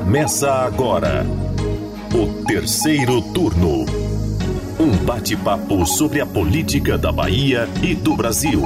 Começa agora o terceiro turno. Um bate-papo sobre a política da Bahia e do Brasil.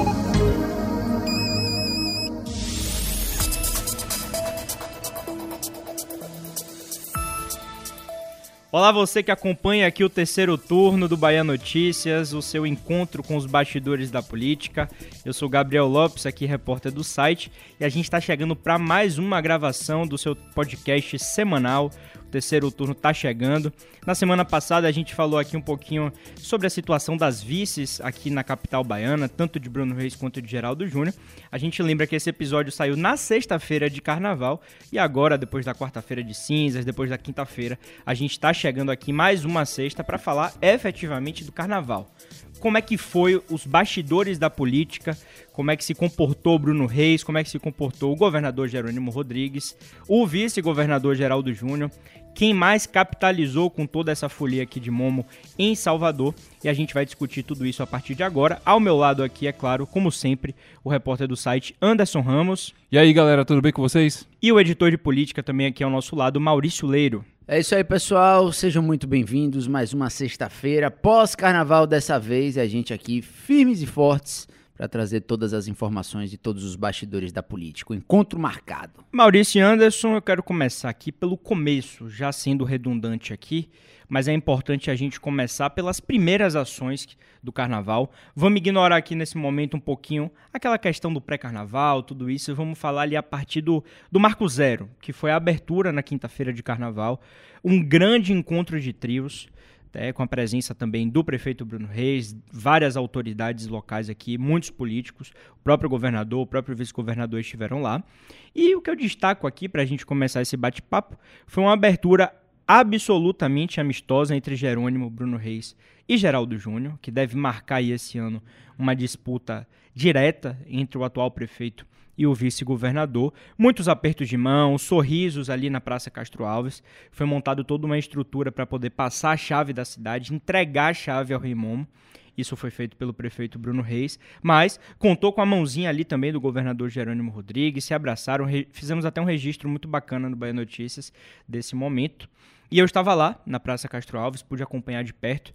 Olá, você que acompanha aqui o terceiro turno do Bahia Notícias, o seu encontro com os bastidores da política. Eu sou Gabriel Lopes, aqui repórter do site, e a gente está chegando para mais uma gravação do seu podcast semanal, terceiro turno está chegando. Na semana passada a gente falou aqui um pouquinho sobre a situação das vices aqui na capital baiana, tanto de Bruno Reis quanto de Geraldo Júnior. A gente lembra que esse episódio saiu na sexta-feira de carnaval e agora, depois da quarta-feira de cinzas, depois da quinta-feira, a gente está chegando aqui mais uma sexta para falar efetivamente do carnaval. Como é que foi os bastidores da política, como é que se comportou Bruno Reis, como é que se comportou o governador Jerônimo Rodrigues, o vice-governador Geraldo Júnior, quem mais capitalizou com toda essa folia aqui de Momo em Salvador. E a gente vai discutir tudo isso a partir de agora. Ao meu lado aqui, é claro, como sempre, o repórter do site Anderson Ramos. E aí, galera, tudo bem com vocês? E o editor de política também aqui ao nosso lado, Maurício Leiro. É isso aí, pessoal. Sejam muito bem-vindos. Mais uma sexta-feira, pós-carnaval dessa vez. A gente aqui firmes e fortes para trazer todas as informações de todos os bastidores da política. Encontro marcado. Maurício Anderson, eu quero começar aqui pelo começo, já sendo redundante aqui, mas é importante a gente começar pelas primeiras ações do carnaval. Vamos ignorar aqui nesse momento um pouquinho aquela questão do pré-carnaval, tudo isso, e vamos falar ali a partir do, do Marco Zero, que foi a abertura na quinta-feira de carnaval. Um grande encontro de trios é, com a presença também do prefeito Bruno Reis, várias autoridades locais aqui, muitos políticos, o próprio governador, o próprio vice-governador estiveram lá. E o que eu destaco aqui para a gente começar esse bate-papo foi uma abertura absolutamente amistosa entre Jerônimo Bruno Reis e Geraldo Júnior, que deve marcar aí esse ano uma disputa direta entre o atual prefeito e o vice-governador. Muitos apertos de mão, sorrisos ali na Praça Castro Alves. Foi montado toda uma estrutura para poder passar a chave da cidade, entregar a chave ao Rei Momo. Isso foi feito pelo prefeito Bruno Reis, mas contou com a mãozinha ali também do governador Jerônimo Rodrigues, se abraçaram, fizemos até um registro muito bacana no Bahia Notícias desse momento. E eu estava lá na Praça Castro Alves, pude acompanhar de perto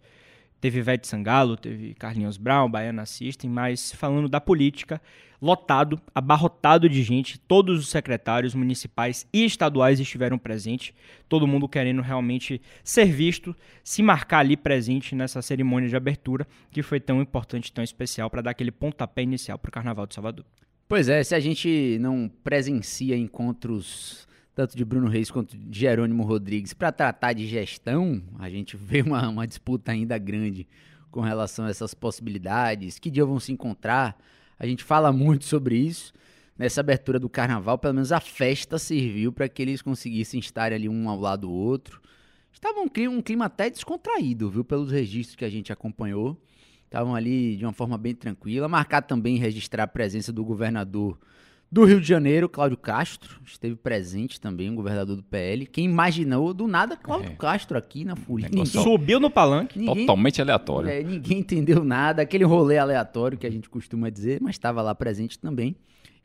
Teve Ivete Sangalo, teve Carlinhos Brown, Baiana System, mas falando da política, lotado, abarrotado de gente, todos os secretários municipais e estaduais estiveram presentes, todo mundo querendo realmente ser visto, se marcar ali presente nessa cerimônia de abertura, que foi tão importante, tão especial, para dar aquele pontapé inicial para o Carnaval de Salvador. Pois é, se a gente não presencia encontros tanto de Bruno Reis quanto de Jerônimo Rodrigues, para tratar de gestão, a gente vê uma, uma disputa ainda grande com relação a essas possibilidades, que dia vão se encontrar. A gente fala muito sobre isso. Nessa abertura do carnaval, pelo menos a festa serviu para que eles conseguissem estar ali um ao lado do outro. Estava um clima, um clima até descontraído, viu, pelos registros que a gente acompanhou. Estavam ali de uma forma bem tranquila. Marcar também registrar a presença do governador do Rio de Janeiro, Cláudio Castro, esteve presente também, o governador do PL. Quem imaginou, do nada, Cláudio é. Castro aqui na Folha. Ninguém, Subiu no palanque. Ninguém, Totalmente aleatório. É, ninguém entendeu nada, aquele rolê aleatório que a gente costuma dizer, mas estava lá presente também.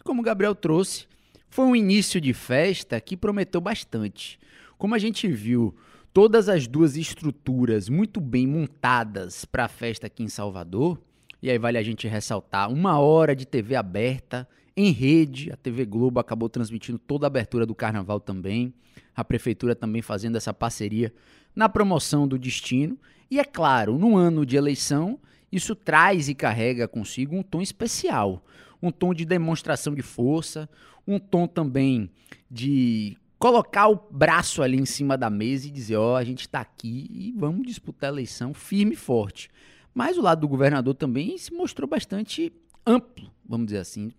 E como o Gabriel trouxe, foi um início de festa que prometeu bastante. Como a gente viu, todas as duas estruturas muito bem montadas para a festa aqui em Salvador, e aí vale a gente ressaltar uma hora de TV aberta em rede, a TV Globo acabou transmitindo toda a abertura do carnaval também. A prefeitura também fazendo essa parceria na promoção do destino. E é claro, no ano de eleição, isso traz e carrega consigo um tom especial, um tom de demonstração de força, um tom também de colocar o braço ali em cima da mesa e dizer: ó, oh, a gente está aqui e vamos disputar a eleição firme e forte. Mas o lado do governador também se mostrou bastante amplo, vamos dizer assim,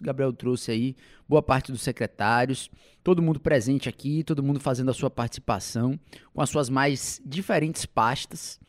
Gabriel trouxe aí boa parte dos secretários, todo mundo presente aqui, todo mundo fazendo a sua participação, com as suas mais diferentes pastas.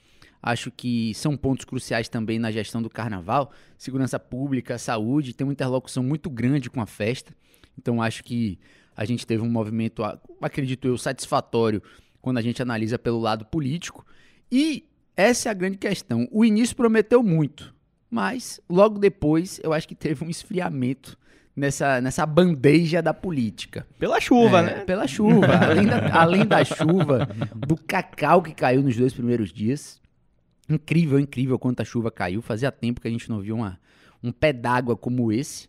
Acho que são pontos cruciais também na gestão do carnaval. Segurança pública, saúde, tem uma interlocução muito grande com a festa. Então acho que a gente teve um movimento, acredito eu, satisfatório quando a gente analisa pelo lado político. E essa é a grande questão. O início prometeu muito. Mas logo depois eu acho que teve um esfriamento nessa, nessa bandeja da política. Pela chuva, É, né? Pela chuva. além, da, além da chuva, do cacau que caiu nos dois primeiros dias. Incrível, incrível quanta chuva caiu. Fazia tempo que a gente não viu uma, um pé d'água como esse.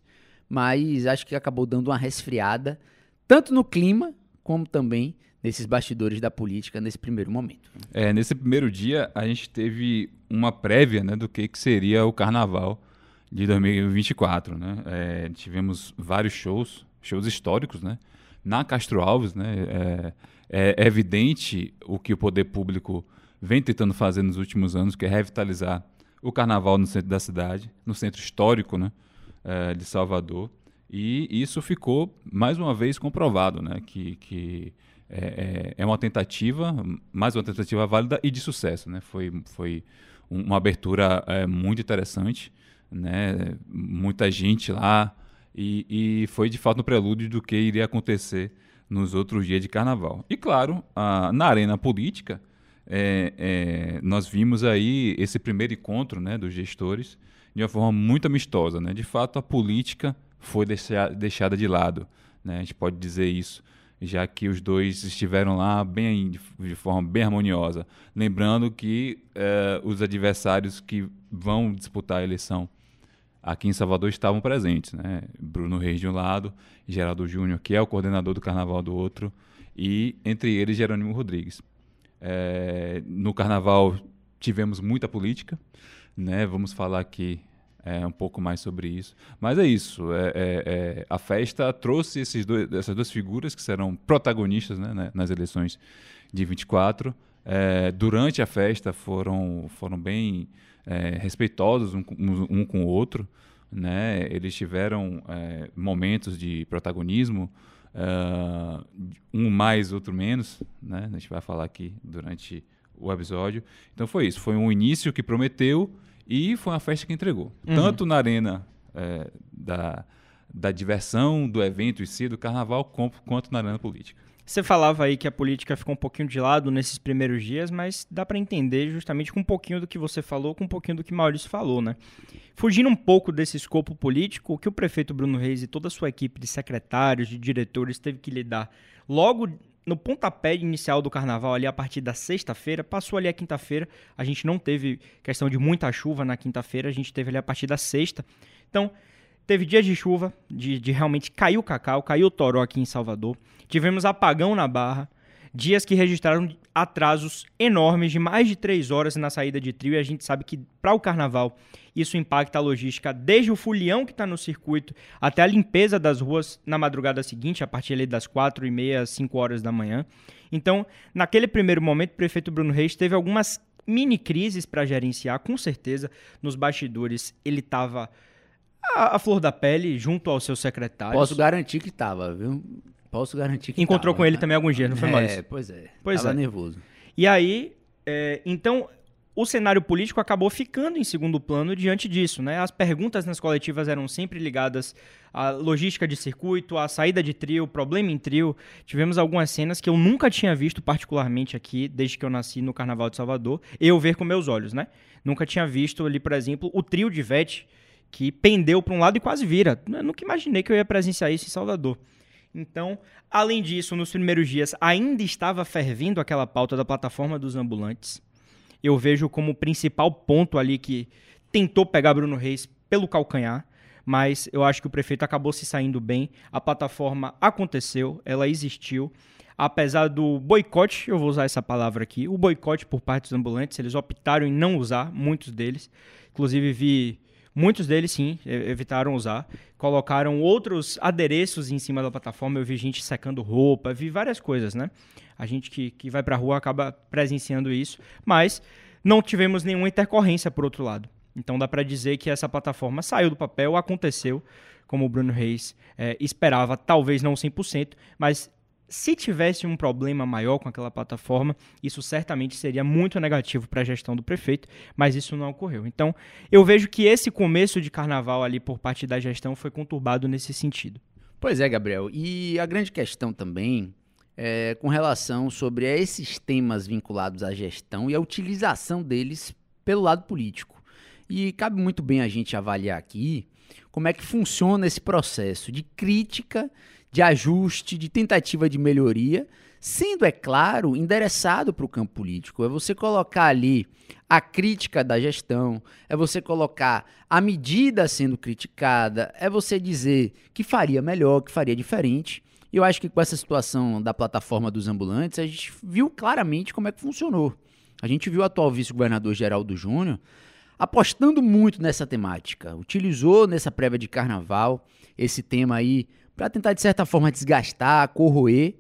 Mas acho que acabou dando uma resfriada, tanto no clima, como também nesses bastidores da política nesse primeiro momento. É, nesse primeiro dia, a gente teve uma prévia né, do que, que seria o carnaval de 2024. Né? É, tivemos vários shows, shows históricos, né? Na Castro Alves, né? É, é evidente o que o poder público vem tentando fazer nos últimos anos, que é revitalizar o carnaval no centro da cidade, no centro histórico, né? é, de Salvador. E isso ficou, mais uma vez, comprovado, né? Que, que é, é- é uma tentativa, mais uma tentativa válida e de sucesso, né? Foi, foi um- uma abertura é, muito interessante, né? Muita gente lá e, e foi de fato no prelúdio do que iria acontecer nos outros dias de carnaval. E claro, a- na arena política, é, é, nós vimos aí esse primeiro encontro né, dos gestores de uma forma muito amistosa. Né? De fato, a política foi deixa- deixada de lado. Né? A gente pode dizer isso, já que os dois estiveram lá bem de, forma bem harmoniosa. Lembrando que eh, os adversários que vão disputar a eleição aqui em Salvador estavam presentes. Né? Bruno Reis de um lado, Geraldo Júnior, que é o coordenador do carnaval do outro, e entre eles Jerônimo Rodrigues. É, no carnaval tivemos muita política, né? Vamos falar aqui é, um pouco mais sobre isso. Mas é isso. é- é- é, a festa trouxe esses dois, essas duas figuras que serão protagonistas né, né, nas eleições de 24. É, durante a festa foram, foram bem é, respeitosos um, um, com o outro. Né? Eles tiveram momentos de protagonismo, ah, um mais, outro menos. Né? A gente vai falar aqui durante o episódio. Então foi isso. Foi um início que prometeu e foi uma festa que entregou. Tanto na arena é, da, da diversão, do evento em si, do carnaval, quanto na arena política. Você falava aí que a política ficou um pouquinho de lado nesses primeiros dias, mas dá para entender justamente com um pouquinho do que você falou, com um pouquinho do que Maurício falou, né? Fugindo um pouco desse escopo político, o que o prefeito Bruno Reis e toda a sua equipe de secretários, de diretores teve que lidar logo no pontapé inicial do carnaval, ali a partir da sexta-feira, passou ali a quinta-feira, a gente não teve questão de muita chuva na quinta-feira, a gente teve ali a partir da sexta. Então, Teve dias de chuva, de, de realmente cair o cacau, caiu toró aqui em Salvador. Tivemos apagão na Barra, dias que registraram atrasos enormes de mais de três horas na saída de trio. E a gente sabe que para o carnaval isso impacta a logística desde o folião que está no circuito até a limpeza das ruas na madrugada seguinte, a partir das quatro e meia, cinco horas da manhã. Então, naquele primeiro momento, o prefeito Bruno Reis teve algumas mini crises para gerenciar, com certeza. Nos bastidores ele estava a, flor da pele junto aos seus secretários. Posso garantir que tava, viu? Posso garantir que Encontrou tava. com ele também alguns dias, não foi, É, Maurício? pois é. Pois tava é. nervoso. E aí, é, então, o cenário político acabou ficando em segundo plano diante disso, né? As perguntas nas coletivas eram sempre ligadas à logística de circuito, à saída de trio, problema em trio. Tivemos algumas cenas que eu nunca tinha visto particularmente aqui, desde que eu nasci no Carnaval de Salvador, eu ver com meus olhos, né? Nunca tinha visto ali, por exemplo, o trio de Vete, que pendeu para um lado e quase vira. Eu nunca imaginei que eu ia presenciar isso em Salvador. Então, além disso, nos primeiros dias ainda estava fervendo aquela pauta da plataforma dos ambulantes. Eu vejo como principal ponto ali que tentou pegar Bruno Reis pelo calcanhar, mas eu acho que o prefeito acabou se saindo bem. A plataforma aconteceu, ela existiu. Apesar do boicote, eu vou usar essa palavra aqui, o boicote por parte dos ambulantes, eles optaram em não usar, muitos deles. Inclusive vi Muitos deles, sim, evitaram usar. Colocaram outros adereços em cima da plataforma. Eu vi gente secando roupa, vi várias coisas, né? A gente que, que vai pra rua acaba presenciando isso. Mas não tivemos nenhuma intercorrência por outro lado. Então dá pra dizer que essa plataforma saiu do papel, aconteceu, como o Bruno Reis eh, esperava, talvez não 100%, mas se tivesse um problema maior com aquela plataforma, isso certamente seria muito negativo para a gestão do prefeito, mas isso não ocorreu. Então, eu vejo que esse começo de carnaval ali por parte da gestão foi conturbado nesse sentido. Pois é, Gabriel. E a grande questão também é com relação sobre esses temas vinculados à gestão e a utilização deles pelo lado político. E cabe muito bem a gente avaliar aqui como é que funciona esse processo de crítica, de ajuste, de tentativa de melhoria, sendo, é claro, endereçado para o campo político. É você colocar ali a crítica da gestão, é você colocar a medida sendo criticada, é você dizer que faria melhor, que faria diferente. E eu acho que com essa situação da plataforma dos ambulantes, a gente viu claramente como é que funcionou. A gente viu o atual vice-governador Geraldo Júnior apostando muito nessa temática. Utilizou nessa prévia de carnaval esse tema aí para tentar, de certa forma, desgastar, corroer.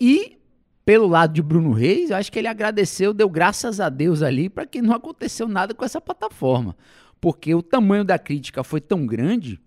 E, pelo lado de Bruno Reis, eu acho que ele agradeceu, deu graças a Deus ali para que não aconteceu nada com essa plataforma. Porque o tamanho da crítica foi tão grande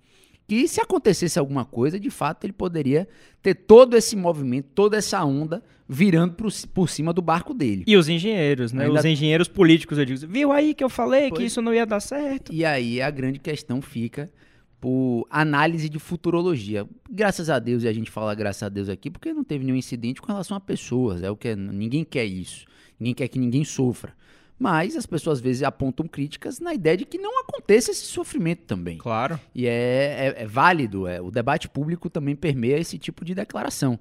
que, se acontecesse alguma coisa, de fato, ele poderia ter todo esse movimento, toda essa onda virando por, por cima do barco dele. E os engenheiros, né? Ainda... Os engenheiros políticos, eu digo, viu aí que eu falei pois... que isso não ia dar certo? E aí a grande questão fica por análise de futurologia. Graças a Deus, e a gente fala graças a Deus aqui, porque não teve nenhum incidente com relação a pessoas. É o que é, ninguém quer isso. Ninguém quer que ninguém sofra. Mas as pessoas às vezes apontam críticas na ideia de que não aconteça esse sofrimento também. Claro. E é, é, é válido. É, o debate público também permeia esse tipo de declaração.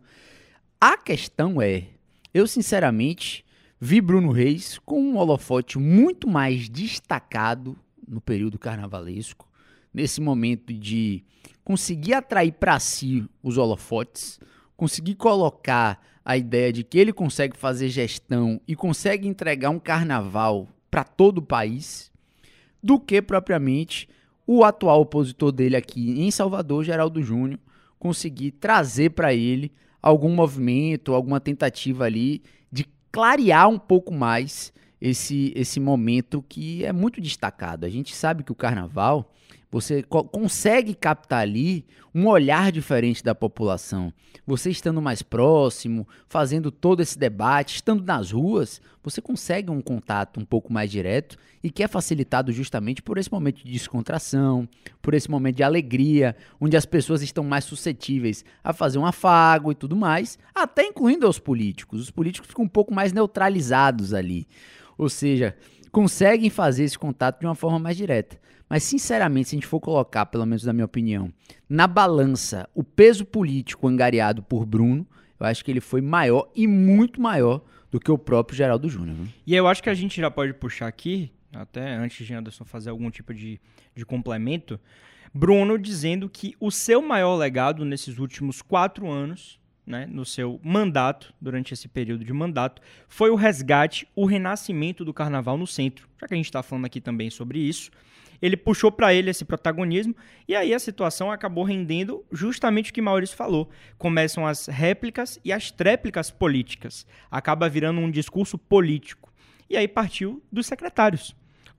A questão é, eu sinceramente vi Bruno Reis com um holofote muito mais destacado no período carnavalesco, nesse momento de conseguir atrair para si os holofotes, conseguir colocar a ideia de que ele consegue fazer gestão e consegue entregar um carnaval para todo o país, do que propriamente o atual opositor dele aqui em Salvador, Geraldo Júnior, conseguir trazer para ele algum movimento, alguma tentativa ali de clarear um pouco mais esse, esse momento que é muito destacado. A gente sabe que o carnaval você co consegue captar ali um olhar diferente da população. Você estando mais próximo, fazendo todo esse debate, estando nas ruas, você consegue um contato um pouco mais direto e que é facilitado justamente por esse momento de descontração, por esse momento de alegria, onde as pessoas estão mais suscetíveis a fazer um afago e tudo mais, até incluindo os políticos. Os políticos ficam um pouco mais neutralizados ali. Ou seja, conseguem fazer esse contato de uma forma mais direta. Mas, sinceramente, se a gente for colocar, pelo menos na minha opinião, na balança o peso político angariado por Bruno, eu acho que ele foi maior e muito maior do que o próprio Geraldo Júnior. E eu acho que a gente já pode puxar aqui, até antes de Anderson fazer algum tipo de, de complemento, Bruno dizendo que o seu maior legado nesses últimos quatro anos, né, no seu mandato, durante esse período de mandato, foi o resgate, o renascimento do carnaval no centro. Já que a gente está falando aqui também sobre isso, ele puxou para ele esse protagonismo e aí a situação acabou rendendo justamente o que Maurício falou. Começam as réplicas e as tréplicas políticas. Acaba virando um discurso político. E aí partiu dos secretários.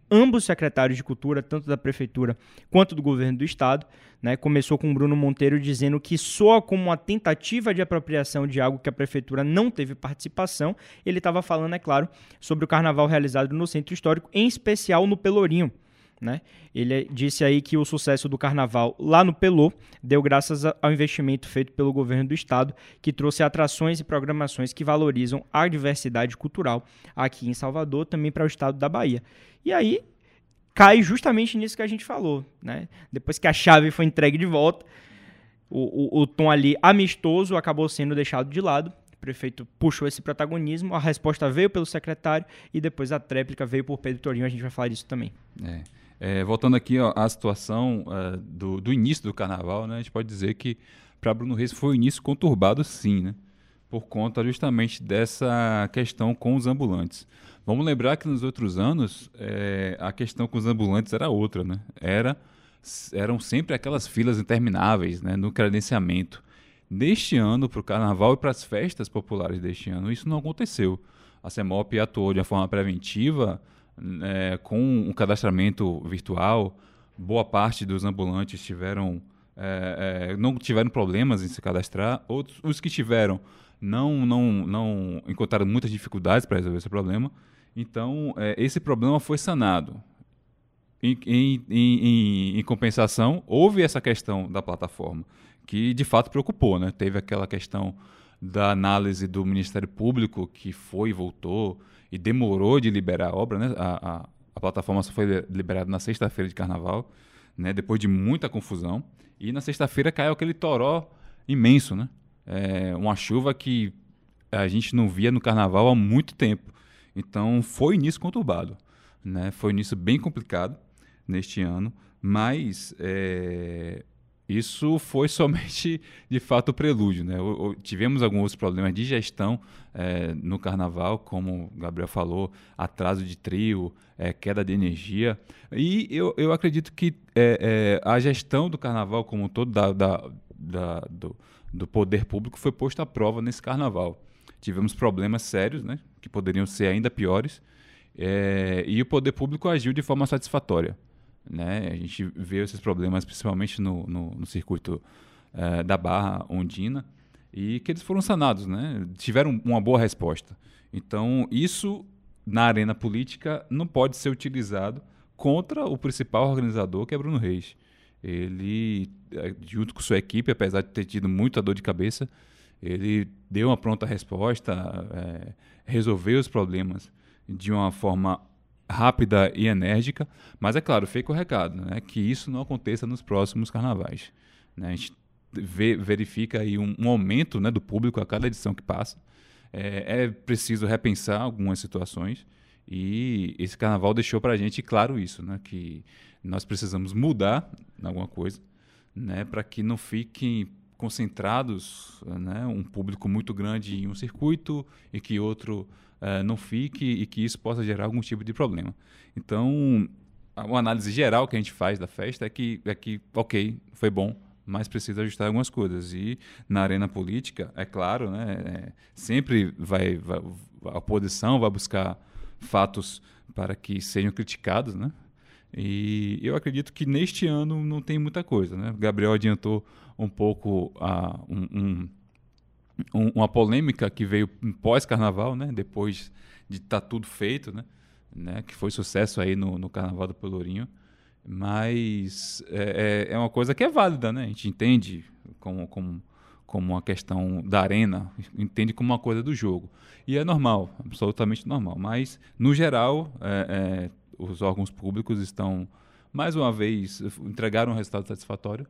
Ambos secretários de cultura, tanto da prefeitura quanto do governo do estado, né, começou com Bruno Monteiro dizendo que soa como uma tentativa de apropriação de algo que a prefeitura não teve participação. Ele estava falando, é claro, sobre o carnaval realizado no centro histórico, em especial no Pelourinho. Né? Ele disse aí que o sucesso do carnaval lá no Pelô deu graças ao investimento feito pelo governo do estado, que trouxe atrações e programações que valorizam a diversidade cultural aqui em Salvador, também para o estado da Bahia. E aí cai justamente nisso que a gente falou. Né? Depois que a chave foi entregue de volta, o, o, o tom ali amistoso acabou sendo deixado de lado. O prefeito puxou esse protagonismo, a resposta veio pelo secretário e depois a tréplica veio por Pedro Torinho. A gente vai falar disso também. É. É, voltando aqui ó, à situação uh, do, do, início do carnaval, né, a gente pode dizer que para Bruno Reis foi um início conturbado, sim, né, por conta justamente dessa questão com os ambulantes. Vamos lembrar que nos outros anos é, a questão com os ambulantes era outra, né? Era, eram sempre aquelas filas intermináveis né, no credenciamento. Neste ano, para o carnaval e para as festas populares deste ano, isso não aconteceu. A CEMOP atuou de uma forma preventiva é, com um cadastramento virtual, boa parte dos ambulantes tiveram é, é, não tiveram problemas em se cadastrar, outros os que tiveram não não não encontraram muitas dificuldades para resolver esse problema. Então é, esse problema foi sanado. Em, em, em, em, compensação, houve essa questão da plataforma que de fato preocupou, né? Teve aquela questão da análise do Ministério Público que foi e voltou e demorou de liberar a obra, né? A, a, a plataforma só foi liberada na sexta-feira de carnaval. né, depois de muita confusão. E na sexta-feira caiu aquele toró imenso, né? É, uma chuva que a gente não via no carnaval há muito tempo. Então foi início conturbado, né? Foi início bem complicado neste ano, mas é, isso foi somente, de fato, o prelúdio. Né? O, o, tivemos alguns problemas de gestão é, no carnaval, como o Gabriel falou, atraso de trio, é, queda de energia. E eu, eu acredito que é, a gestão do carnaval como um todo, da, da, da, do, do poder público, foi posta à prova nesse carnaval. Tivemos problemas sérios, né, que poderiam ser ainda piores, e o poder público agiu de forma satisfatória. Né? A gente vê esses problemas principalmente no, no, no circuito uh, da Barra Ondina e que eles foram sanados, né? tiveram uma boa resposta. Então, isso na arena política não pode ser utilizado contra o principal organizador, que é Bruno Reis. Ele, eh, junto com sua equipe, apesar de ter tido muita dor de cabeça, ele deu uma pronta resposta, é, resolveu os problemas de uma forma rápida e enérgica, mas é claro, fica o recado, né, que isso não aconteça nos próximos carnavais. Né? A gente vê, verifica aí um, um, aumento né, do público a cada edição que passa. É, é, preciso repensar algumas situações e esse carnaval deixou para a gente claro isso, né, que nós precisamos mudar alguma coisa, né, para que não fiquem concentrados, né, um público muito grande em um circuito e que outro uh, não fique e que isso possa gerar algum tipo de problema. Então, uma análise geral que a gente faz da festa é que, é que ok, foi bom, mas precisa ajustar algumas coisas. E na arena política, é claro, né, é, sempre vai, vai, a oposição vai buscar fatos para que sejam criticados, né? E eu acredito que neste ano não tem muita coisa, né? Gabriel adiantou um pouco a, um, um um, uma polêmica que veio pós-carnaval, né? Depois de estar tá tudo feito, né? né? Que foi sucesso aí no, no Carnaval do Pelourinho. Mas é, é, é uma coisa que é válida, né? A gente entende como, como, como uma questão da arena, entende como uma coisa do jogo. E é normal, absolutamente normal. Mas, no geral, é, é, os órgãos públicos estão, mais uma vez, entregaram um resultado satisfatório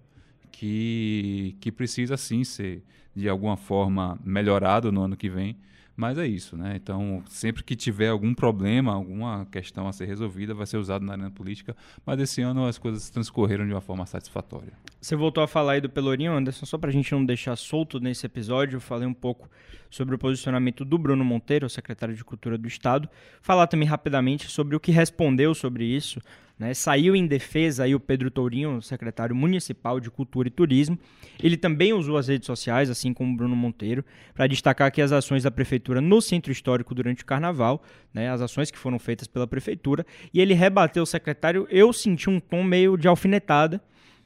que, que precisa sim ser de alguma forma melhorado no ano que vem. Mas é isso, né? Então, sempre que tiver algum problema, alguma questão a ser resolvida, vai ser usado na arena política. Mas esse ano as coisas transcorreram de uma forma satisfatória. Você voltou a falar aí do Pelourinho, Anderson, só para a gente não deixar solto nesse episódio, eu falei um pouco sobre o posicionamento do Bruno Monteiro, secretário de Cultura do Estado. Falar também rapidamente sobre o que respondeu sobre isso né? Saiu em defesa aí o Pedro Tourinho, secretário municipal de Cultura e Turismo. Ele também usou as redes sociais, assim como o Bruno Monteiro, para destacar que as ações da prefeitura no centro histórico durante o carnaval, né? as ações que foram feitas pela prefeitura, e ele rebateu o secretário. Eu senti um tom meio de alfinetada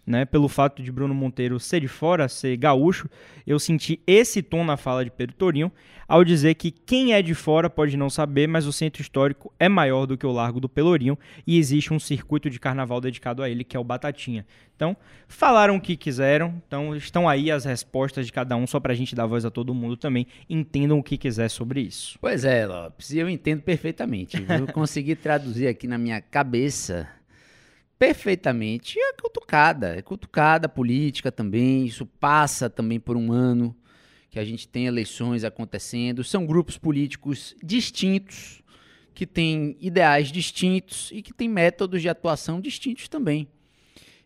né, pelo fato de Bruno Monteiro ser de fora, ser gaúcho, eu senti esse tom na fala de Pedro Torinho, ao dizer que quem é de fora pode não saber, mas o centro histórico é maior do que o Largo do Pelourinho e existe um circuito de carnaval dedicado a ele, que é o Batatinha. Então, falaram o que quiseram, então estão aí as respostas de cada um, só para a gente dar voz a todo mundo também, entendam o que quiser sobre isso. Pois é, Lopes, eu entendo perfeitamente, eu consegui traduzir aqui na minha cabeça perfeitamente é cutucada. É cutucada política também. Isso passa também por um ano que a gente tem eleições acontecendo. São grupos políticos distintos, que têm ideais distintos e que têm métodos de atuação distintos também.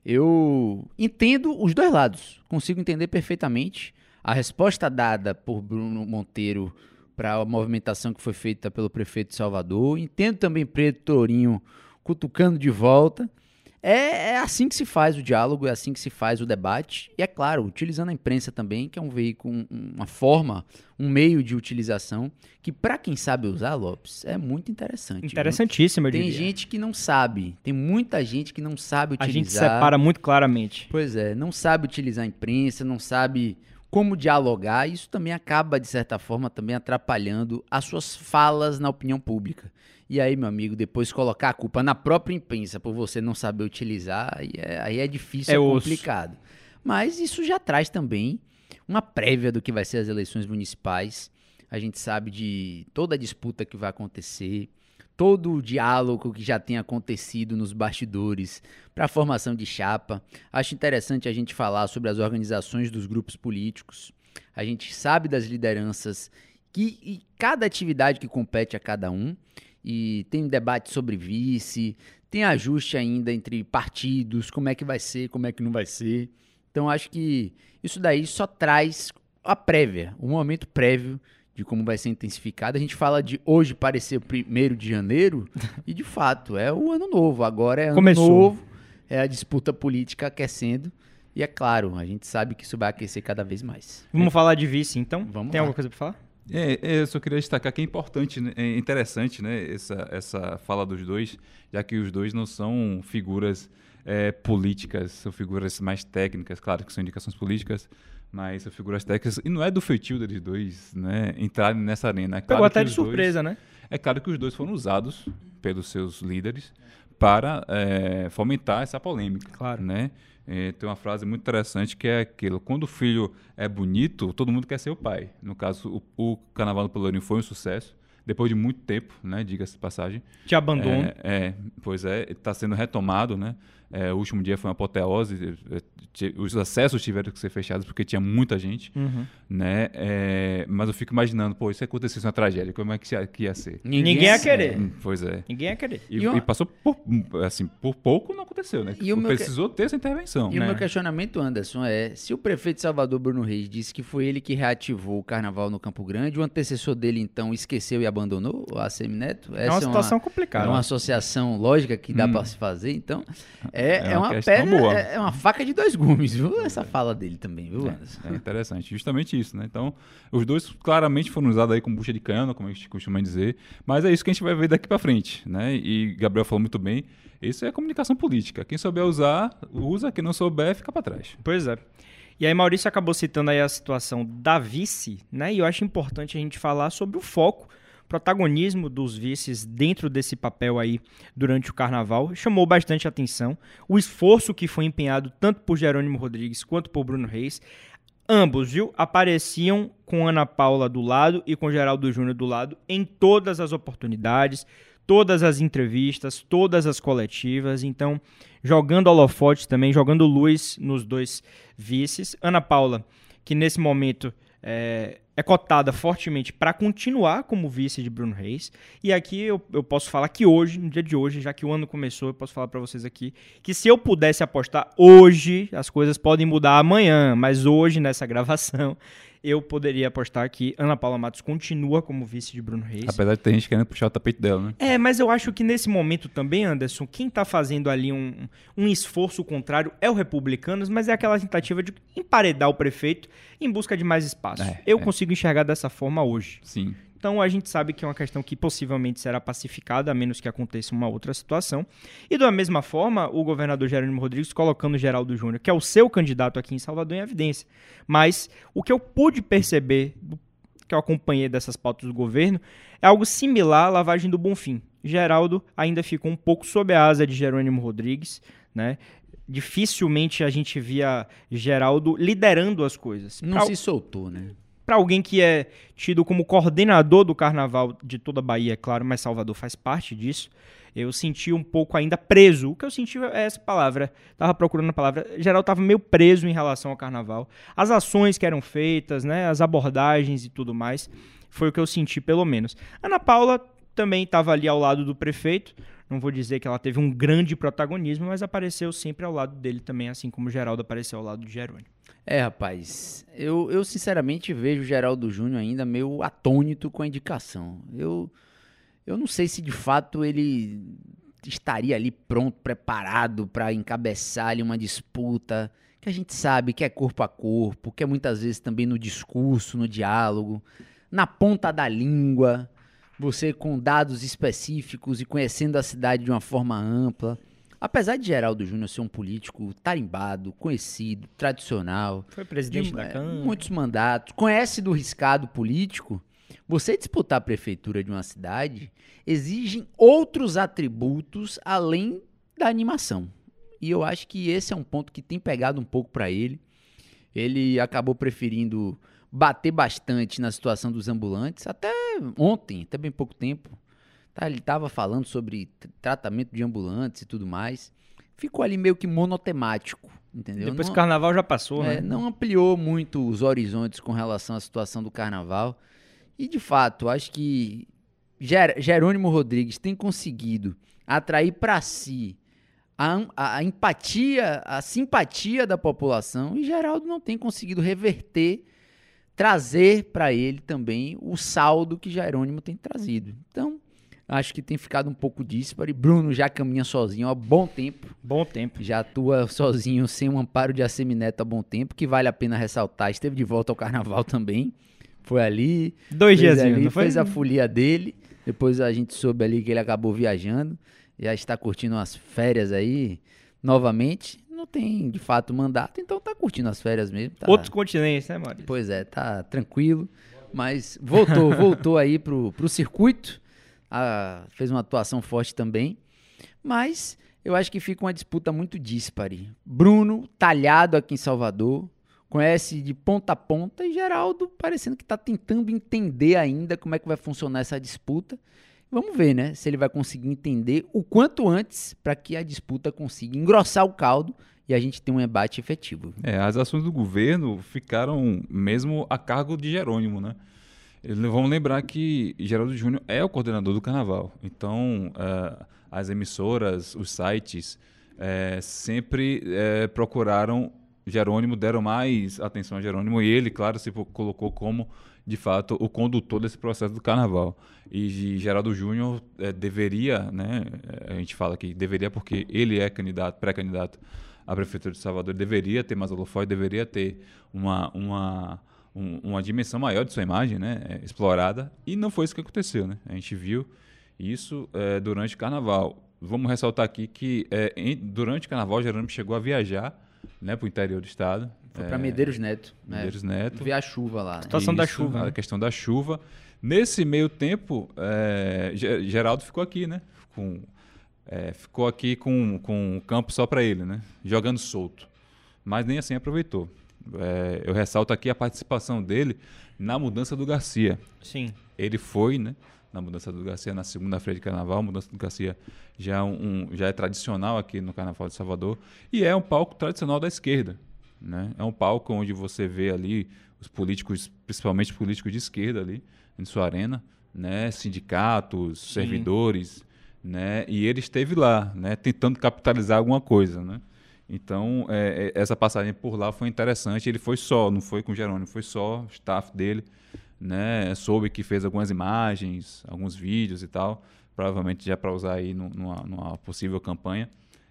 Eu entendo os dois lados, consigo entender perfeitamente a resposta dada por Bruno Monteiro para a movimentação que foi feita pelo prefeito de Salvador. Entendo também Pedro Tourinho cutucando de volta. É, é, assim que se faz o diálogo, é assim que se faz o debate. E é claro, utilizando a imprensa também, que é um veículo, uma forma, um meio de utilização que, para quem sabe usar, Lopes, é muito interessante. Interessantíssimo, eu Tem diria. gente que não sabe, tem muita gente que não sabe utilizar. A gente separa muito claramente. Pois é, não sabe utilizar a imprensa, não sabe como dialogar. Isso também acaba, de certa forma, também atrapalhando as suas falas na opinião pública. E aí, meu amigo, depois colocar a culpa na própria imprensa por você não saber utilizar, aí é, aí é difícil, é, é complicado. Mas isso já traz também uma prévia do que vai ser as eleições municipais. A gente sabe de toda a disputa que vai acontecer, todo o diálogo que já tem acontecido nos bastidores para a formação de chapa. Acho interessante a gente falar sobre as organizações dos grupos políticos. A gente sabe das lideranças que, e cada atividade que compete a cada um. E tem debate sobre vice, tem ajuste ainda entre partidos, como é que vai ser, como é que não vai ser. Então acho que isso daí só traz a prévia, o momento prévio de como vai ser intensificado. A gente fala de hoje parecer o primeiro de janeiro e de fato é o ano novo. Agora é ano Começou. novo, é a disputa política aquecendo. E é claro, a gente sabe que isso vai aquecer cada vez mais. Vamos falar de vice, então? Vamos Tem lá. alguma coisa pra falar? É, é, eu só queria destacar que é importante, né, é interessante, né, essa, essa fala dos dois, já que os dois não são figuras é, políticas, são figuras mais técnicas, claro que são indicações políticas, mas são figuras técnicas, e não é do feitio deles dois, né, entrarem nessa arena. É Pegou claro até que de os dois- surpresa, né? é claro que os dois foram usados pelos seus líderes para é, fomentar essa polêmica. Claro. Né? É, tem uma frase muito interessante que é aquilo: quando o filho é bonito, todo mundo quer ser o pai. No caso, o, o Carnaval do Pelourinho foi um sucesso. Depois de muito tempo, né, diga-se de passagem. Te abandono. É, é, pois é, está sendo retomado, né? É, o último dia foi uma apoteose, é, os acessos tiveram que ser fechados porque tinha muita gente, Uhum. né? É, mas eu fico imaginando, pô, isso acontecesse uma tragédia, como é que ia, que ia ser? Ninguém ia querer. Hum, Pois é. Ninguém ia querer. E, E uma- e passou por, assim, por pouco não aconteceu, né? E o meu que- Precisou ter essa intervenção. E o né? meu questionamento, Anderson, é: se o prefeito de Salvador, Bruno Reis, disse que foi ele que reativou o carnaval no Campo Grande, o antecessor dele, então, esqueceu e abandonou o ACM Neto? É uma situação complicada. É uma associação lógica que dá Hum. pra se fazer, então. É, É é uma uma pedra, boa. é é uma faca de dois gumes, viu? Essa fala dele também, viu, Anderson? É interessante, justamente isso, né? Então, os dois claramente foram usados aí como bucha de cana, como a gente costuma dizer, mas é isso que a gente vai ver daqui pra frente, né? E Gabriel falou muito bem, isso é comunicação política. Quem souber usar, usa, quem não souber, fica pra trás. Pois é. E aí Maurício acabou citando aí a situação da vice, né? E eu acho importante a gente falar sobre o foco, protagonismo dos vices dentro desse papel aí durante o carnaval. Chamou bastante atenção. O esforço que foi empenhado tanto por Jerônimo Rodrigues quanto por Bruno Reis. Ambos, viu, apareciam com Ana Paula do lado e com Geraldo Júnior do lado em todas as oportunidades, todas as entrevistas, todas as coletivas. Então, jogando holofote também, jogando luz nos dois vices. Ana Paula, que nesse momento é, é cotada fortemente para continuar como vice de Bruno Reis. E aqui eu, eu posso falar que hoje, no dia de hoje, já que o ano começou, eu posso falar para vocês aqui que se eu pudesse apostar hoje, as coisas podem mudar amanhã, mas hoje nessa gravação eu poderia apostar que Ana Paula Matos continua como vice de Bruno Reis. Apesar de ter gente querendo puxar o tapete dela, né? É, mas eu acho que nesse momento também, Anderson, quem tá fazendo ali um, um esforço contrário é o Republicanos, mas é aquela tentativa de emparedar o prefeito em busca de mais espaço. É, eu é. consigo enxergar dessa forma hoje. Sim. Então a gente sabe que é uma questão que possivelmente será pacificada, a menos que aconteça uma outra situação. E da mesma forma, o governador Jerônimo Rodrigues colocando Geraldo Júnior, que é o seu candidato aqui em Salvador, em evidência. Mas o que eu pude perceber, que eu acompanhei dessas pautas do governo, é algo similar à lavagem do Bonfim. Geraldo ainda ficou um pouco sob a asa de Jerônimo Rodrigues, né? Dificilmente a gente via Geraldo liderando as coisas. Não se soltou, né? Para alguém que é tido como coordenador do carnaval de toda a Bahia, é claro, mas Salvador faz parte disso, eu senti um pouco ainda preso. O que eu senti é essa palavra. Tava procurando a palavra. Geral tava meio preso em relação ao carnaval. As ações que eram feitas, né, as abordagens e tudo mais, foi o que eu senti pelo menos. Ana Paula também estava ali ao lado do prefeito. Não vou dizer que ela teve um grande protagonismo, mas apareceu sempre ao lado dele também, assim como Geraldo apareceu ao lado de Jerônimo. É, rapaz, eu, eu sinceramente vejo o Geraldo Júnior ainda meio atônito com a indicação. Eu, eu não sei se de fato ele estaria ali pronto, preparado para encabeçar ali uma disputa que a gente sabe que é corpo a corpo, que é muitas vezes também no discurso, no diálogo, na ponta da língua, você com dados específicos e conhecendo a cidade de uma forma ampla. Apesar de Geraldo Júnior ser um político tarimbado, conhecido, tradicional, Foi presidente de, da Câmara. muitos mandatos, conhece do riscado político, você disputar a prefeitura de uma cidade exigem outros atributos além da animação. E eu acho que esse é um ponto que tem pegado um pouco para ele. Ele acabou preferindo bater bastante na situação dos ambulantes, até ontem, até bem pouco tempo. Tá, ele estava falando sobre tratamento de ambulantes e tudo mais. Ficou ali meio que monotemático, entendeu? Depois não, o carnaval já passou, é, né? Não ampliou muito os horizontes com relação à situação do carnaval. E, de fato, acho que Ger Jerônimo Rodrigues tem conseguido atrair para si a, a, a, empatia, a simpatia da população e Geraldo não tem conseguido reverter, trazer para ele também o saldo que Jerônimo tem trazido. Então, acho que tem ficado um pouco disparo. Bruno já caminha sozinho há bom tempo. Bom tempo. Já atua sozinho, sem um amparo de Assemineto há bom tempo, que vale a pena ressaltar. Esteve de volta ao carnaval também. Foi ali. Dois dias, ali, foi? Fez a folia dele. Depois a gente soube ali que ele acabou viajando. Já está curtindo as férias aí novamente. Não tem, de fato, mandato, então tá curtindo as férias mesmo. Tá... Outros continentes, né, Maurício? Pois é, tá tranquilo. Mas voltou, voltou aí pro, pro circuito. Ah, fez uma atuação forte também. Mas eu acho que fica uma disputa muito dispare. Bruno, talhado aqui em Salvador, conhece de ponta a ponta, e Geraldo parecendo que está tentando entender ainda como é que vai funcionar essa disputa. Vamos ver, né? Se ele vai conseguir entender o quanto antes para que a disputa consiga engrossar o caldo e a gente tenha um embate efetivo. É, as ações do governo ficaram mesmo a cargo de Jerônimo, né? Vamos lembrar que Geraldo Júnior é o coordenador do carnaval. Então, uh, as emissoras, os sites, uh, sempre uh, procuraram Jerônimo, deram mais atenção a Jerônimo e ele, claro, se colocou como, de fato, o condutor desse processo do carnaval. E Geraldo Júnior deveria, né, a gente fala que deveria porque ele é candidato, pré-candidato à Prefeitura de Salvador, deveria ter mais holofote, deveria ter uma... uma um, uma dimensão maior de sua imagem, né, é, explorada, e não foi isso que aconteceu, né? A gente viu isso é, durante o Carnaval. Vamos ressaltar aqui que é, em, durante o Carnaval, Jerônimo chegou a viajar, né, para o interior do estado. Foi para Medeiros Neto. Medeiros né? Neto. Ver a chuva lá. Né? Situação isso, da chuva. A né? questão da chuva. Nesse meio tempo, é, Geraldo ficou aqui, né? Com, é, ficou aqui com, com o campo só para ele, né? Jogando solto. Mas nem assim aproveitou. É, eu ressalto aqui a participação dele na mudança do Garcia. Sim. Ele foi, né? Na mudança do Garcia na segunda-feira de carnaval. A mudança do Garcia já, um, já é tradicional aqui no Carnaval de Salvador. E é um palco tradicional da esquerda. Né? É um palco onde você vê ali os políticos, principalmente políticos de esquerda ali, em sua arena, né? sindicatos, Sim. servidores, né? e ele esteve lá, né? tentando capitalizar alguma coisa. Né? Então, é, essa passagem por lá foi interessante. Ele foi só, não foi com o Jerônimo, foi só o staff dele. Né? Soube que fez algumas imagens, alguns vídeos e tal, provavelmente já para usar aí numa, numa, possível campanha.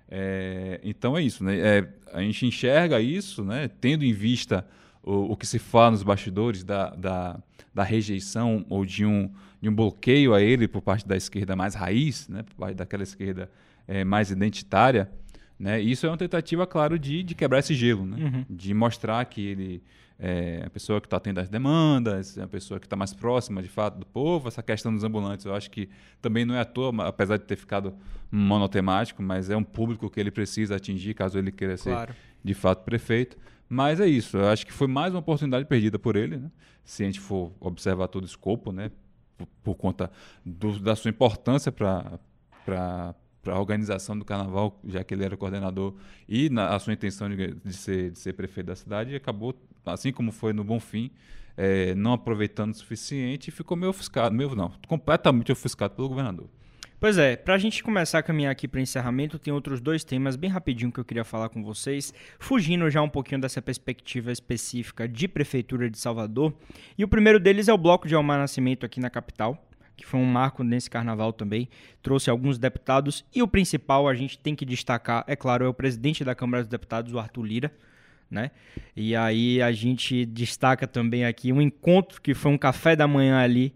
É, então é isso, né? É, a gente enxerga isso, né? Tendo em vista o, o que se fala nos bastidores da, da, da, rejeição ou de um, de um bloqueio a ele por parte da esquerda mais raiz, né? Por parte daquela esquerda é, mais identitária. Né? Isso é uma tentativa, claro, de, de quebrar esse gelo, né? Uhum. de mostrar que ele é a pessoa que está tendo as demandas, é a pessoa que está mais próxima, de fato, do povo. Essa questão dos ambulantes, eu acho que também não é à toa, apesar de ter ficado monotemático, mas é um público que ele precisa atingir caso ele queira claro. ser, de fato, prefeito. Mas é isso, eu acho que foi mais uma oportunidade perdida por ele, né? se a gente for observar todo o escopo, né? por, por conta do, da sua importância para para a organização do carnaval, já que ele era coordenador, e na, a sua intenção de, de, ser, de ser prefeito da cidade, acabou, assim como foi no Bonfim, é, não aproveitando o suficiente e ficou meio ofuscado, meio não, completamente ofuscado pelo governador. Pois é, para a gente começar a caminhar aqui para encerramento, tem outros dois temas bem rapidinho que eu queria falar com vocês, fugindo já um pouquinho dessa perspectiva específica de Prefeitura de Salvador. E o primeiro deles é o bloco de Almar Nascimento aqui na capital que foi um marco nesse carnaval também, trouxe alguns deputados e o principal a gente tem que destacar, é claro, é o presidente da Câmara dos Deputados, o Arthur Lira, né? E aí a gente destaca também aqui um encontro que foi um café da manhã ali,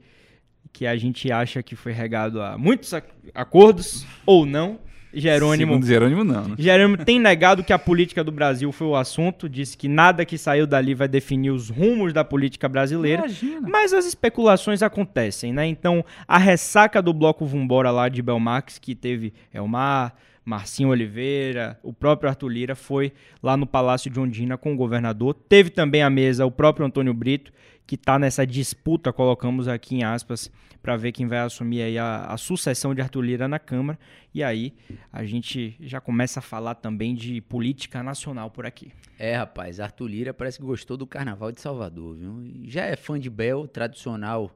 que a gente acha que foi regado a muitos acordos ou não, Jerônimo. Segundo Jerônimo, não. Né? Jerônimo tem negado que a política do Brasil foi o assunto, disse que nada que saiu dali vai definir os rumos da política brasileira. Imagina. Mas as especulações acontecem, né? Então, a ressaca do bloco Vumbora lá de Belmax, que teve Elmar, Marcinho Oliveira, o próprio Arthur Lira foi lá no Palácio de Ondina com o governador. Teve também à mesa o próprio Antônio Brito, que está nessa disputa, colocamos aqui em aspas, para ver quem vai assumir a, a, sucessão de Arthur Lira na Câmara. E aí a gente já começa a falar também de política nacional por aqui. É, rapaz, Arthur Lira parece que gostou do Carnaval de Salvador, viu? Já é fã de Bel, tradicional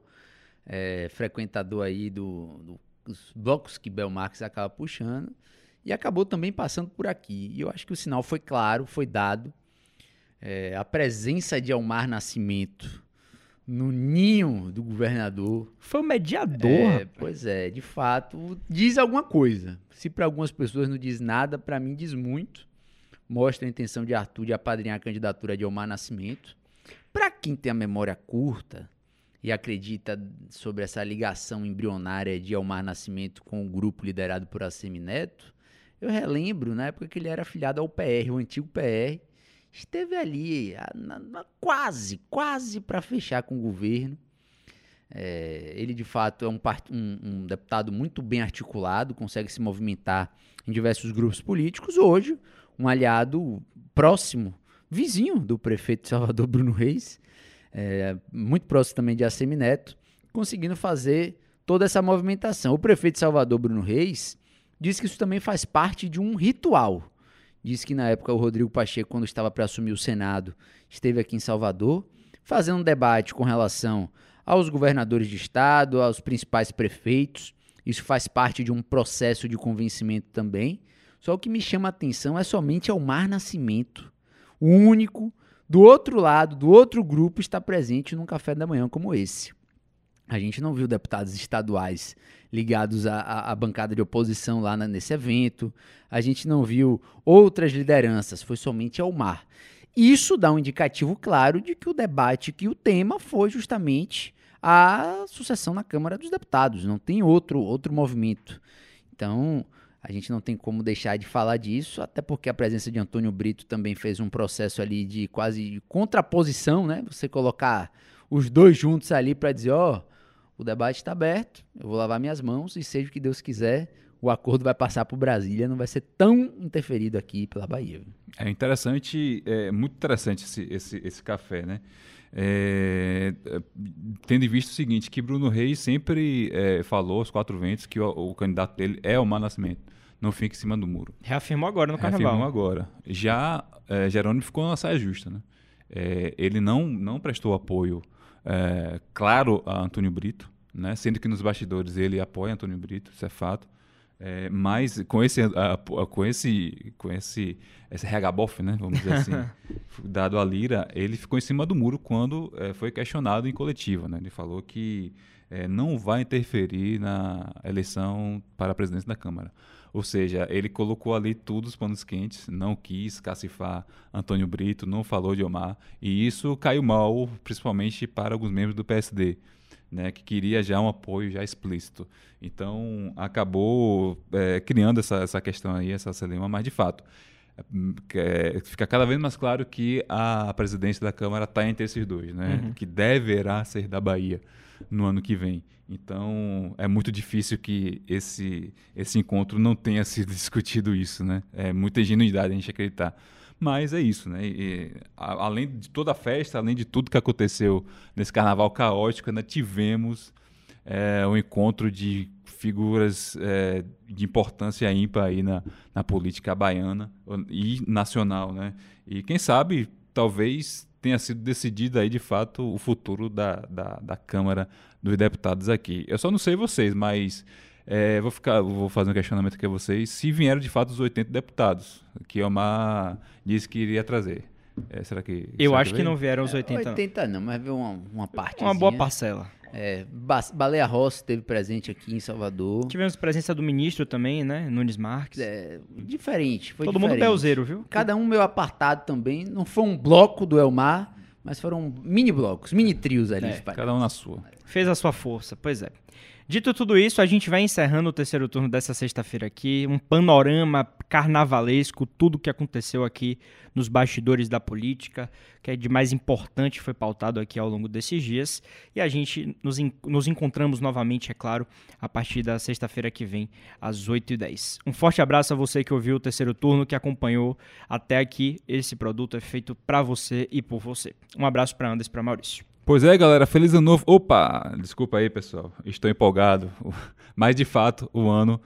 é, frequentador aí do, do, dos blocos que Bel Marques acaba puxando. E acabou também passando por aqui. E eu acho que o sinal foi claro, foi dado. É, a presença de Elmar Nascimento no ninho do governador. Foi o mediador. É, pois é, de fato, diz alguma coisa. Se para algumas pessoas não diz nada, para mim diz muito. Mostra a intenção de Arthur de apadrinhar a candidatura de Elmar Nascimento. Para quem tem a memória curta e acredita sobre essa ligação embrionária de Elmar Nascimento com o grupo liderado por Assemineto, eu relembro na época que ele era afiliado ao PR, o antigo PR, esteve ali a, na, quase, quase para fechar com o governo. É, ele, de fato, é um, um, um, deputado muito bem articulado, consegue se movimentar em diversos grupos políticos. Hoje, um aliado próximo, vizinho do prefeito de Salvador, Bruno Reis, é, muito próximo também de Assemi Neto, conseguindo fazer toda essa movimentação. O prefeito de Salvador, Bruno Reis, disse que isso também faz parte de um ritual Disse que na época o Rodrigo Pacheco, quando estava para assumir o Senado, esteve aqui em Salvador, fazendo um debate com relação aos governadores de estado, aos principais prefeitos. Isso faz parte de um processo de convencimento também. Só o que me chama a atenção é somente o Mar Nascimento, o único do outro lado, do outro grupo, está presente num café da manhã como esse. A gente não viu deputados estaduais ligados à, à, bancada de oposição lá na, nesse evento. A gente não viu outras lideranças, foi somente Elmar. Isso dá um indicativo claro de que o debate, que o tema foi justamente a sucessão na Câmara dos Deputados. Não tem outro, outro movimento. Então, a gente não tem como deixar de falar disso, até porque a presença de Antônio Brito também fez um processo ali de quase contraposição, né? Você colocar os dois juntos ali para dizer, ó, oh, o debate está aberto, eu vou lavar minhas mãos e seja o que Deus quiser, o acordo vai passar por Brasília, não vai ser tão interferido aqui pela Bahia. É interessante, é muito interessante esse, esse, esse café, né? É, tendo em vista o seguinte, que Bruno Reis sempre é, falou aos quatro ventos que o, o, candidato dele é o Mar Nascimento, não fica em cima do muro. Reafirmou agora no carnaval. Reafirmou agora. Já é, Jerônimo ficou na saia justa, né? É, ele não, não prestou apoio é, claro a Antônio Brito, né? sendo que nos bastidores ele apoia Antônio Brito, isso é fato. É, mas com esse, a, a, com esse, com esse, esse né, vamos dizer assim, dado a Lira, ele ficou em cima do muro quando é, foi questionado em coletiva. Né? Ele falou que é, não vai interferir na eleição para a presidência da Câmara. Ou seja, ele colocou ali tudo os panos quentes, não quis cacifar Antônio Brito, não falou de Omar, e isso caiu mal, principalmente para alguns membros do PSD. Né, que queria já um apoio já explícito. Então, acabou é, criando essa, essa questão aí, essa celema, mas de fato, é, fica cada vez mais claro que a presidência da Câmara está entre esses dois, né, uhum. que deverá ser da Bahia no ano que vem. Então, é muito difícil que esse, esse encontro não tenha sido discutido isso, né? É muita ingenuidade a gente acreditar. Mas é isso, né? E, a, além de toda a festa, além de tudo que aconteceu nesse carnaval caótico, ainda tivemos é, um encontro de figuras é, de importância ímpar aí na, na política baiana e nacional, né? E quem sabe, talvez tenha sido decidido aí de fato o futuro da, da, da Câmara dos Deputados aqui. Eu só não sei vocês, mas é, vou ficar, vou fazer um questionamento aqui a vocês. Se vieram de fato os 80 deputados que Omar disse que iria trazer. É, será que. Eu será acho que, que não vieram os 80. 80 não, mas veio uma, uma parte. Uma boa parcela. É, Baleia Rossi esteve presente aqui em Salvador. Tivemos presença do ministro também, né? Nunes Marques. É, diferente. Foi Todo diferente. mundo belzeiro, viu? Cada um meio apartado também. Não foi um bloco do Elmar, mas foram mini blocos, mini trios ali. É, cada um na sua. Fez a sua força, pois é. Dito tudo isso, a gente vai encerrando o terceiro turno dessa sexta-feira aqui. Um panorama carnavalesco, tudo que aconteceu aqui nos bastidores da política, que é de mais importante foi pautado aqui ao longo desses dias. E a gente nos, nos encontramos novamente, é claro, a partir da sexta-feira que vem, às 8h10. Um forte abraço a você que ouviu o terceiro turno, que acompanhou até aqui. Esse produto é feito para você e por você. Um abraço para Anderson e para Maurício. Pois é, galera, feliz ano novo. Opa, desculpa aí, pessoal, estou empolgado. Mas de fato, o ano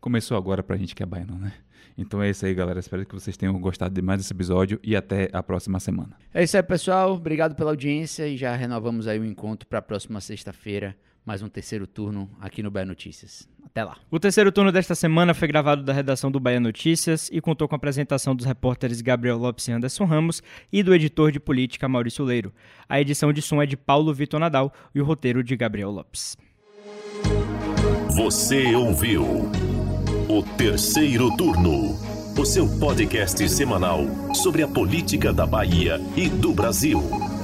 começou agora pra gente que é baiano, né? Então é isso aí, galera. Espero que vocês tenham gostado de mais esse episódio e até a próxima semana. É isso aí, pessoal. Obrigado pela audiência e já renovamos aí o encontro para a próxima sexta-feira, mais um terceiro turno aqui no Bahia Notícias. Até lá. O terceiro turno desta semana foi gravado da redação do Bahia Notícias e contou com a apresentação dos repórteres Gabriel Lopes e Anderson Ramos e do editor de política Maurício Leiro. A edição de som é de Paulo Vitor Nadal e o roteiro de Gabriel Lopes. Você ouviu o terceiro turno, o seu podcast semanal sobre a política da Bahia e do Brasil.